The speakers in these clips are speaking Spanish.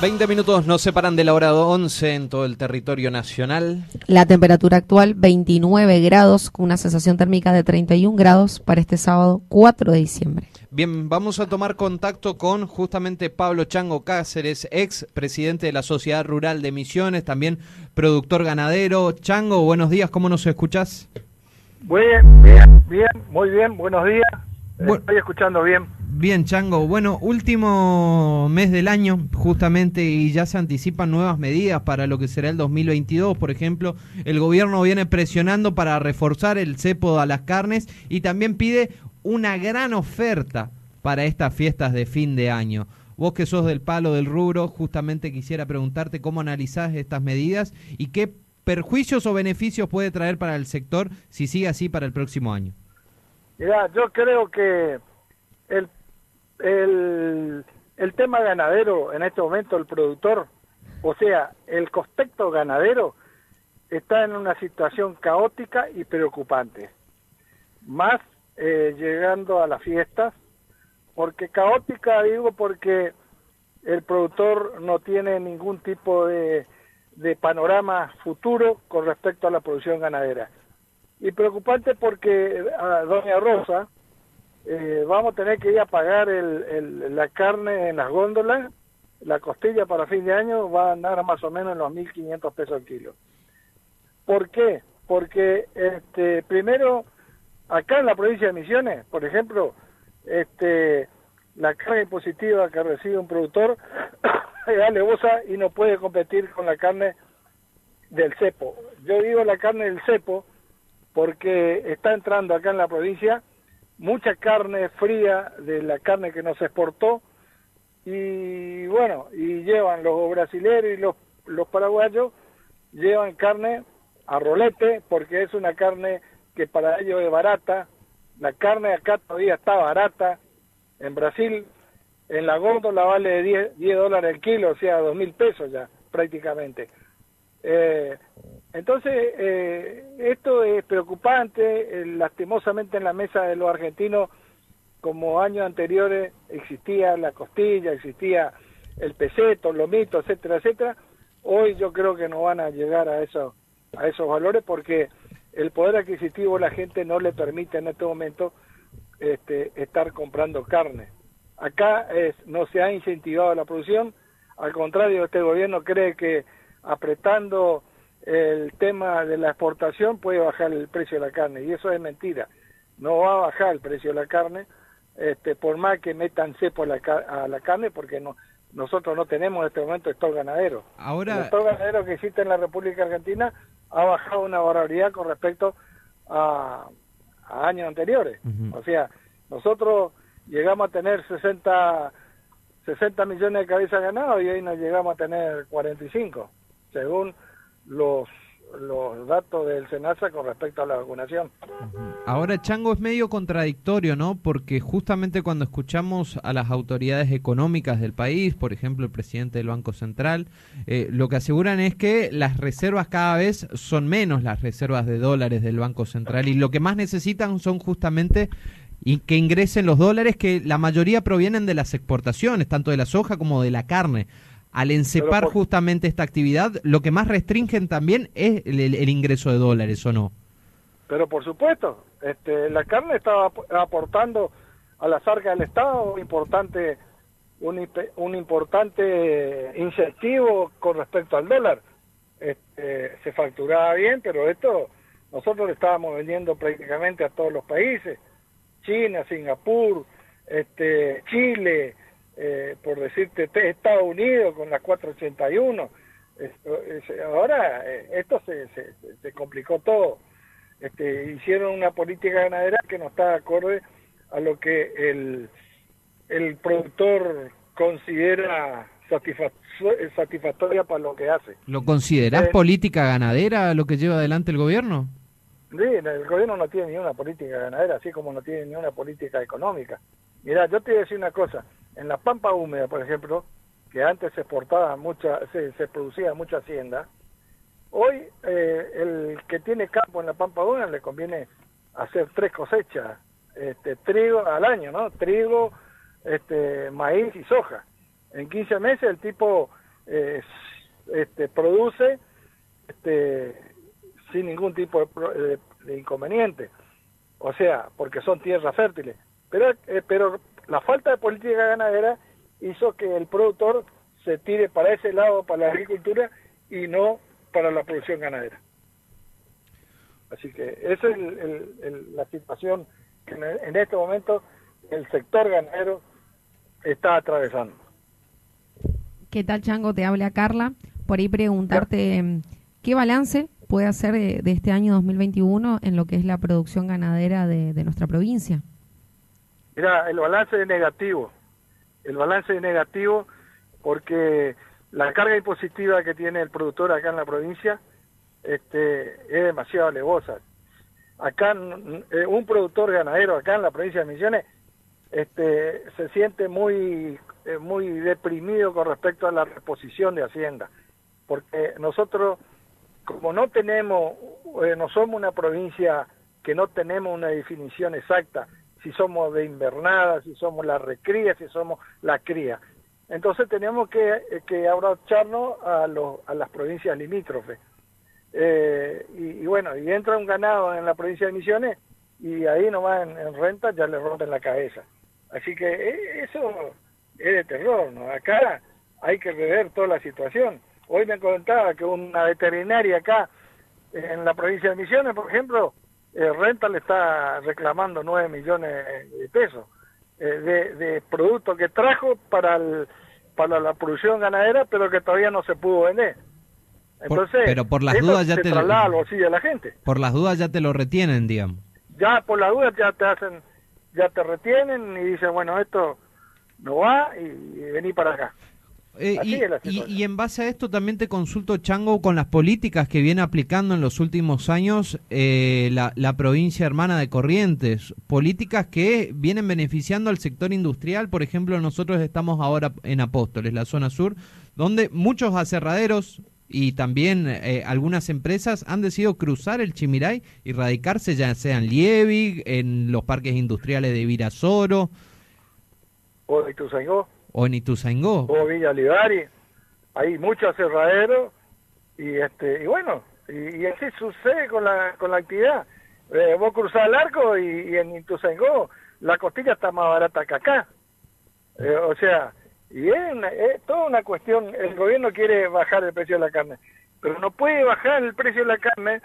20 minutos nos separan de la hora 11 en todo el territorio nacional. La temperatura actual 29 grados con una sensación térmica de 31 grados para este sábado 4 de diciembre. Bien, vamos a tomar contacto con justamente Pablo Chango Cáceres, ex presidente de la Sociedad Rural de Misiones, también productor ganadero. Chango, buenos días, ¿cómo nos escuchás? Bien, bien, bien, muy bien, buenos días. Estoy escuchando bien. Bien, Chango. Bueno, último mes del año, justamente, y ya se anticipan nuevas medidas para lo que será el 2022. Por ejemplo, el gobierno viene presionando para reforzar el cepo a las carnes y también pide una gran oferta para estas fiestas de fin de año. Vos que sos del palo del rubro, justamente quisiera preguntarte cómo analizás estas medidas y qué perjuicios o beneficios puede traer para el sector si sigue así para el próximo año. Mira, yo creo que el el, el tema ganadero en este momento, el productor, o sea, el cospecto ganadero, está en una situación caótica y preocupante. Más eh, llegando a las fiestas, porque caótica digo porque el productor no tiene ningún tipo de, de panorama futuro con respecto a la producción ganadera. Y preocupante porque a Doña Rosa, eh, vamos a tener que ir a pagar el, la carne en las góndolas, la costilla para fin de año va a andar más o menos en los 1.500 pesos al kilo. ¿Por qué? Porque este, primero, acá en la provincia de Misiones, por ejemplo, este, la carne positiva que recibe un productor es alevosa y no puede competir con la carne del cepo. Yo digo la carne del cepo porque está entrando acá en la provincia mucha carne fría de la carne que nos exportó. Y bueno, y llevan los brasileños y los, los paraguayos, llevan carne a rolete porque es una carne que para ellos es barata, la carne acá todavía está barata, en Brasil. En la góndola vale de 10, 10 dólares el kilo, o sea, dos mil pesos ya prácticamente. Eh, entonces, eh, esto es preocupante, eh, lastimosamente en la mesa de los argentinos, como años anteriores, existía la costilla, existía el peseto, el lomito, etcétera, etcétera. Hoy yo creo que no van a llegar a, eso, a esos valores porque el poder adquisitivo la gente no le permite en este momento este, estar comprando carne. Acá es, no se ha incentivado la producción, al contrario, este gobierno cree que apretando el tema de la exportación puede bajar el precio de la carne y eso es mentira. No va a bajar el precio de la carne, este, por más que metan cepo a la, a la carne, porque no, nosotros no tenemos en este momento stock ganadero. Ahora... El stock ganadero que existe en la República Argentina ha bajado una barbaridad con respecto a, años anteriores. O sea, nosotros llegamos a tener 60, 60 millones de cabezas ganadas y hoy nos llegamos a tener 45 según los los datos del SENASA con respecto a la vacunación. Ahora, Chango, es medio contradictorio, ¿no? Porque justamente cuando escuchamos a las autoridades económicas del país, por ejemplo, el presidente del Banco Central, eh, lo que aseguran es que las reservas cada vez son menos las reservas de dólares del Banco Central y lo que más necesitan son justamente y que ingresen los dólares que la mayoría provienen de las exportaciones, tanto de la soja como de la carne al encepar justamente esta actividad, lo que más restringen también es el, ingreso de dólares, ¿o no? Pero por supuesto, este, la carne estaba aportando a las arcas del Estado un importante, un, un importante incentivo con respecto al dólar. Este, se facturaba bien, pero esto nosotros lo estábamos vendiendo prácticamente a todos los países, China, Singapur, este, Chile, eh, por decirte, Estados Unidos con la 481. ahora eh, esto se, se, complicó todo. Este, hicieron una política ganadera que no está acorde a lo que el, el productor considera satisfactoria para lo que hace. ¿Lo considerás eh, política ganadera lo que lleva adelante el gobierno? Sí, el gobierno no tiene ni una política ganadera, así como no tiene ni una política económica. Mira, yo te voy a decir una cosa, en la pampa húmeda, por ejemplo, que antes se exportaba mucha, se, producía mucha hacienda, hoy eh, el que tiene campo en la pampa húmeda le conviene hacer tres cosechas, este, trigo al año, ¿no? Trigo, este, maíz y soja. En 15 meses el tipo eh, este, produce este, sin ningún tipo de, inconveniente. O sea, porque son tierras fértiles. Pero, eh, pero la falta de política ganadera hizo que el productor se tire para ese lado, para la agricultura, y no para la producción ganadera. Así que esa es la situación que en este momento el sector ganadero está atravesando. ¿Qué tal, Chango? Te habla Carla. Por ahí preguntarte em, qué balance puede hacer de, este año 2021 en lo que es la producción ganadera de, nuestra provincia. Mira, el balance es negativo. El balance es negativo porque la carga impositiva que tiene el productor acá en la provincia este, es demasiado alevosa. Acá eh, un productor ganadero acá en la provincia de Misiones este, se siente muy, eh, muy deprimido con respecto a la reposición de Hacienda, porque nosotros, como no tenemos, eh, no somos una provincia que no tenemos una definición exacta, si somos de invernada, si somos la recría, si somos la cría. Entonces tenemos que, que abrazarnos a, los, a las provincias limítrofes. Eh, y, bueno, y entra un ganado en la provincia de Misiones y ahí nomás en, en renta ya le rompen la cabeza. Así que eh, eso es de terror, ¿no? Acá hay que rever toda la situación. Hoy me contaba que una veterinaria acá en la provincia de Misiones, por ejemplo, eh, Renta le está reclamando 9 millones de pesos eh, de, de productos que trajo para, el, para la producción ganadera, pero que todavía no se pudo vender. Entonces, pero por las dudas ya te lo, la gente. Por las dudas ya te lo retienen, digamos. Ya por las dudas ya te hacen ya te retienen y dicen, bueno, esto no va y, vení para acá. Eh, y, en base a esto también te consulto, Chango, con las políticas que viene aplicando en los últimos años eh, la, la, provincia hermana de Corrientes, políticas que vienen beneficiando al sector industrial. Por ejemplo, nosotros estamos ahora en Apóstoles, la zona sur, donde muchos aserraderos y también eh, algunas empresas han decidido cruzar el Chimiray y radicarse ya sea en Liebig, en los parques industriales de Virasoro. O en Ituzaingó. O en Ituzaingó. O Villa Livari. Hay muchos aserraderos y, este, y bueno, y, así sucede con la, con la actividad. Eh, vos cruzás el arco y, en Ituzaingó la costilla está más barata que acá. Eh, o sea, y es, toda una cuestión, el gobierno quiere bajar el precio de la carne, pero no puede bajar el precio de la carne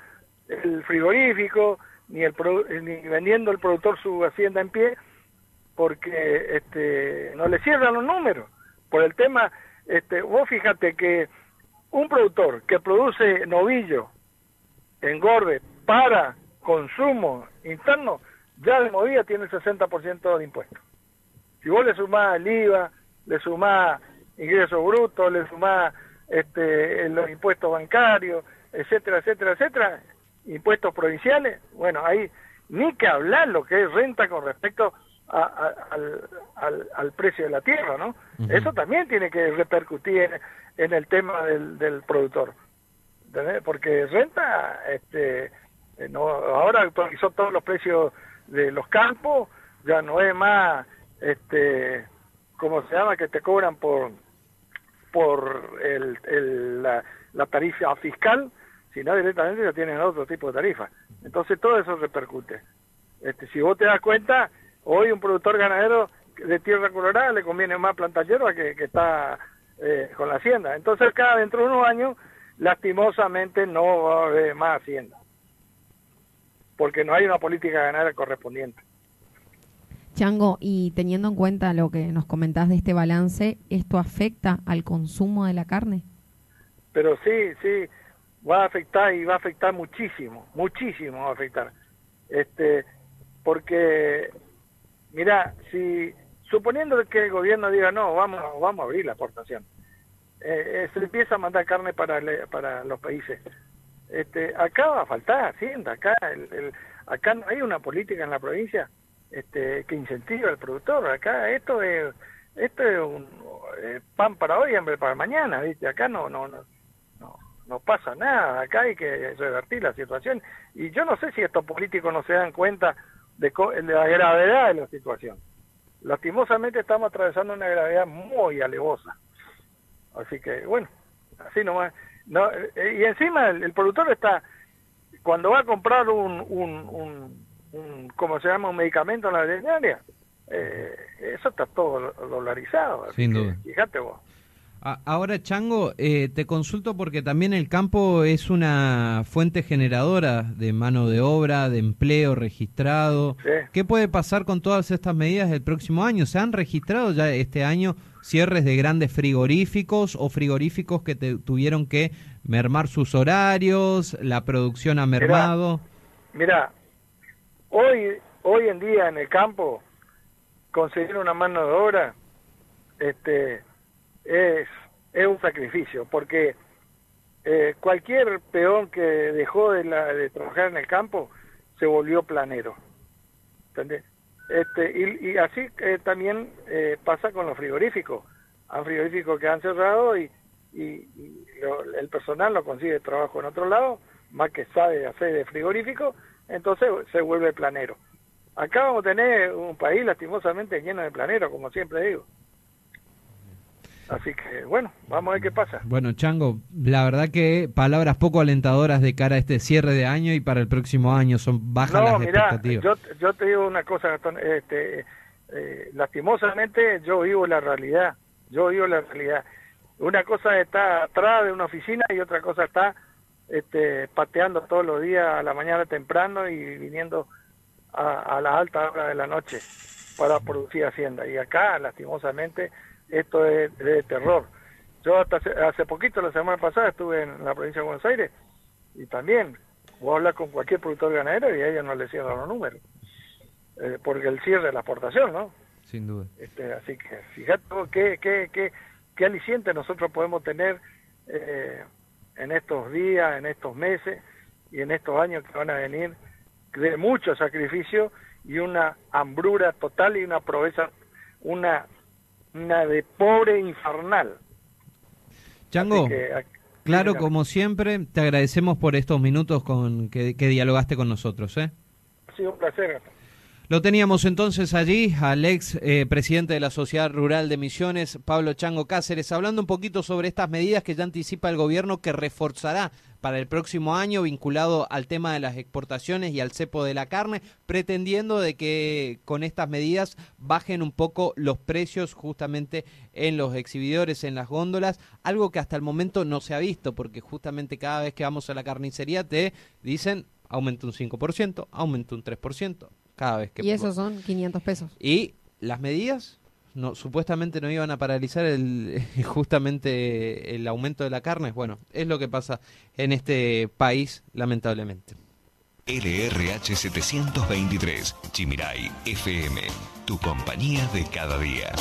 el frigorífico, ni, el ni vendiendo el productor su hacienda en pie, porque este, no le cierran los números. Por el tema, este, vos fíjate que un productor que produce novillo, engorde, para consumo interno, ya de movida tiene el 60% de impuestos. Si vos le sumás el IVA, le sumás ingresos brutos, le sumás este, los impuestos bancarios, etcétera, etcétera, etcétera, impuestos provinciales, bueno, ahí ni que hablar lo que es renta con respecto al, al, precio de la tierra, ¿no? Eso también tiene que repercutir en, el tema del, del productor, porque renta, este, no, ahora actualizó todos los precios de los campos, ya no es más, este, ¿cómo se llama? Que te cobran por por el, la, tarifa fiscal, sino directamente ya tienen otro tipo de tarifa. Entonces todo eso repercute. Este, si vos te das cuenta, hoy un productor ganadero de tierra colorada le conviene más plantar hierba que, que está eh, con la hacienda. Entonces cada dentro de unos años, lastimosamente no va a haber más hacienda, porque no hay una política ganadera correspondiente. Chango, y teniendo en cuenta lo que nos comentás de este balance, ¿esto afecta al consumo de la carne? Pero sí, sí, va a afectar y va a afectar muchísimo, muchísimo va a afectar. Este, porque, mira, si suponiendo que el gobierno diga no, vamos, vamos a abrir la exportación, eh, eh, se empieza a mandar carne para, para los países. Este, acá va a faltar hacienda, acá, el, acá no hay una política en la provincia este, que incentiva al productor. Acá esto es esto es un eh, pan para hoy, hambre para mañana, ¿viste? Acá no no no no pasa nada, acá hay que revertir la situación y yo no sé si estos políticos no se dan cuenta de, la gravedad de la situación. Lastimosamente estamos atravesando una gravedad muy alevosa. Así que, bueno, así nomás. No, eh, y encima el, productor está, cuando va a comprar un, un, un, ¿cómo se llama? Un medicamento en la veterinaria, eh, eso está todo dolarizado. Sin duda. Fíjate vos. Ahora, Chango, eh, te consulto porque también el campo es una fuente generadora de mano de obra, de empleo registrado. ¿Qué puede pasar con todas estas medidas del próximo año? ¿Se han registrado ya este año cierres de grandes frigoríficos o frigoríficos que tuvieron que mermar sus horarios, la producción ha mermado? Mira, hoy, hoy en día en el campo, conseguir una mano de obra, este es, es un sacrificio, porque eh, cualquier peón que dejó de, la, de trabajar en el campo se volvió planero. ¿Entendés? Este, y, así eh, también eh, pasa con los frigoríficos. Hay frigoríficos que han cerrado y, y, el personal no consigue trabajo en otro lado, más que sabe hacer de frigorífico, entonces se vuelve planero. Acá vamos a tener un país lastimosamente lleno de planeros, como siempre digo. Así que bueno, vamos a ver qué pasa. Bueno, Chango, la verdad que palabras poco alentadoras de cara a este cierre de año y para el próximo año son bajas las expectativas. Yo, yo te digo una cosa, este, eh, lastimosamente yo vivo la realidad, yo vivo la realidad. Una cosa está atrás de una oficina y otra cosa está este, pateando todos los días a la mañana temprano y viniendo a, a la alta hora de la noche para producir hacienda. Y acá, lastimosamente, esto es de terror. Yo hasta hace, poquito, la semana pasada, estuve en la provincia de Buenos Aires y también voy a hablar con cualquier productor ganadero y a ellos no les cierran los números. Eh, porque el cierre de la exportación, ¿no? Sin duda. Este, así que fíjate qué, qué, qué, qué aliciente nosotros podemos tener eh, en estos días, en estos meses y en estos años que van a venir de mucho sacrificio y una hambrura total y una proveza, una una de pobre infernal. Chango, claro, como siempre, te agradecemos por estos minutos con que, dialogaste con nosotros. ¿eh? Ha sido un placer. Lo teníamos entonces allí al ex eh, presidente de la Sociedad Rural de Misiones, Pablo Chango Cáceres, hablando un poquito sobre estas medidas que ya anticipa el gobierno que reforzará para el próximo año vinculado al tema de las exportaciones y al cepo de la carne, pretendiendo de que con estas medidas bajen un poco los precios justamente en los exhibidores, en las góndolas, algo que hasta el momento no se ha visto, porque justamente cada vez que vamos a la carnicería te dicen aumenta un 5%, aumenta un 3% cada vez que... Y esos son 500 pesos. Y las medidas no, supuestamente no iban a paralizar el, justamente el aumento de la carne. Bueno, es lo que pasa en este país, lamentablemente. LRH 723, Chimirai FM, tu compañía de cada día.